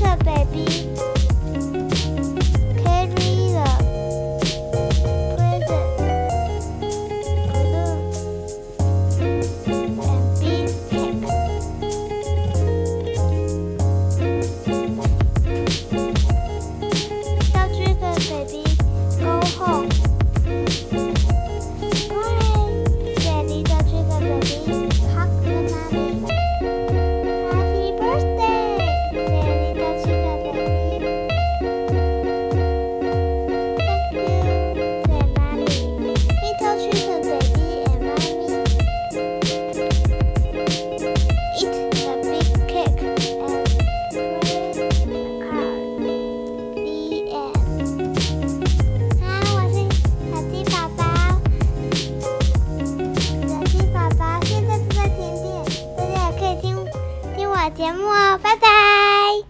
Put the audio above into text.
可 baby 节目哦，拜拜。